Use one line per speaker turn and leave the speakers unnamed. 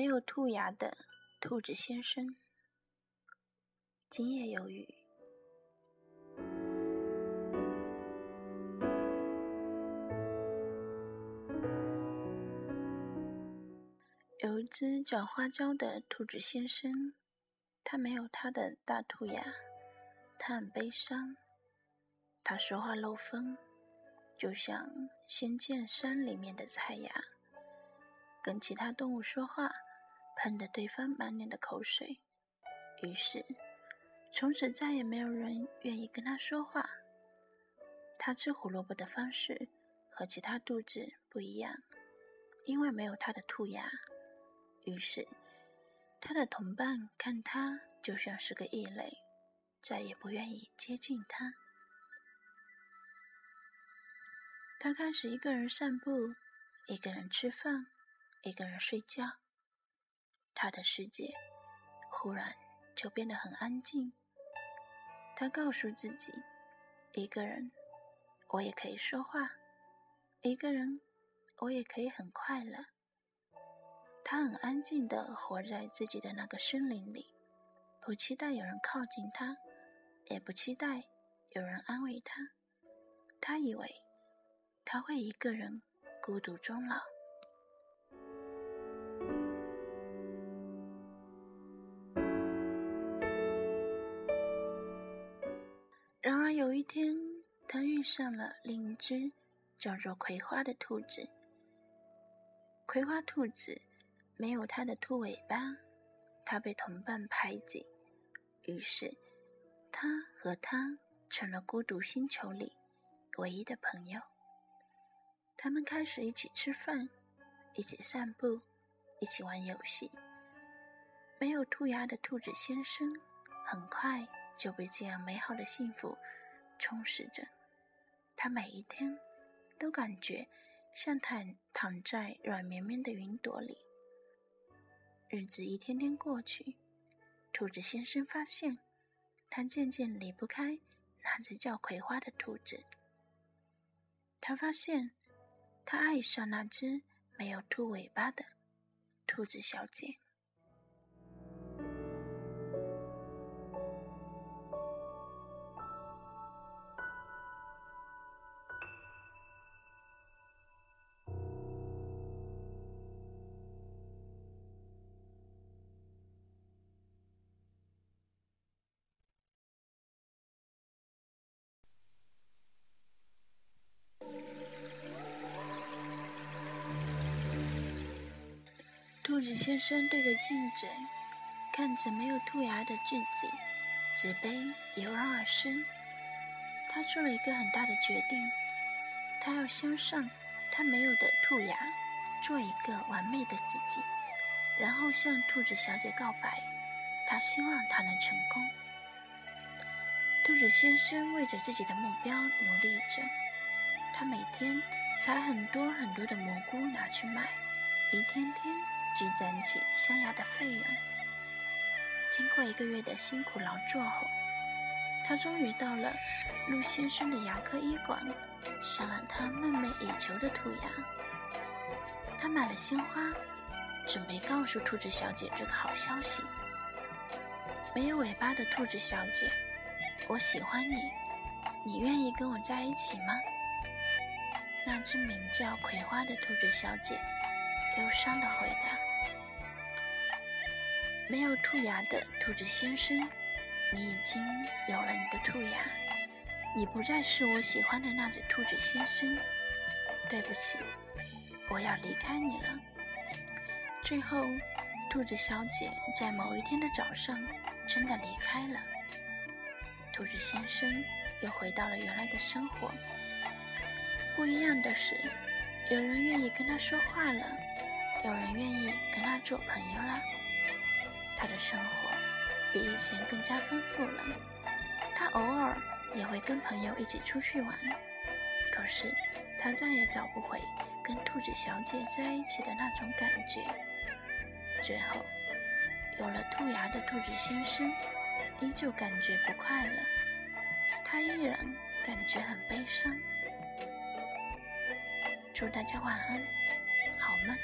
没有兔牙的兔子先生。今夜有雨。有一只叫花椒的兔子先生，他没有他的大兔牙，他很悲伤。他说话漏风，就像仙剑山里面的菜芽。跟其他动物说话，喷得对方满脸的口水。于是，从此再也没有人愿意跟他说话。他吃胡萝卜的方式和其他兔子不一样，因为没有他的兔牙。于是，他的同伴看他就像是个异类，再也不愿意接近他。他开始一个人散步，一个人吃饭。一个人睡觉，他的世界忽然就变得很安静。他告诉自己：一个人，我也可以说话；一个人，我也可以很快乐。他很安静的活在自己的那个森林里，不期待有人靠近他，也不期待有人安慰他。他以为他会一个人孤独终老。然而有一天，他遇上了另一只叫做葵花的兔子。葵花兔子没有它的兔尾巴，它被同伴排挤，于是它和它成了孤独星球里唯一的朋友。他们开始一起吃饭，一起散步，一起玩游戏。没有兔牙的兔子先生很快。就被这样美好的幸福充实着，他每一天都感觉像躺躺在软绵绵的云朵里。日子一天天过去，兔子先生发现他渐渐离不开那只叫葵花的兔子。他发现他爱上那只没有兔尾巴的兔子小姐。兔子先生对着镜子，看着没有兔牙的自己，纸杯油然而生。他做了一个很大的决定，他要镶上他没有的兔牙，做一个完美的自己，然后向兔子小姐告白。他希望他能成功。兔子先生为着自己的目标努力着，他每天采很多很多的蘑菇拿去卖，一天天。积攒起镶牙的费用。经过一个月的辛苦劳作后，他终于到了陆先生的牙科医馆，镶了他梦寐以求的兔牙。他买了鲜花，准备告诉兔子小姐这个好消息。没有尾巴的兔子小姐，我喜欢你，你愿意跟我在一起吗？那只名叫葵花的兔子小姐。忧伤的回答：“没有兔牙的兔子先生，你已经有了你的兔牙，你不再是我喜欢的那只兔子先生。对不起，我要离开你了。”最后，兔子小姐在某一天的早上真的离开了。兔子先生又回到了原来的生活。不一样的是，有人愿意跟他说话了。有人愿意跟他做朋友了，他的生活比以前更加丰富了。他偶尔也会跟朋友一起出去玩，可是他再也找不回跟兔子小姐在一起的那种感觉。最后，有了兔牙的兔子先生，依旧感觉不快乐，他依然感觉很悲伤。祝大家晚安，好梦。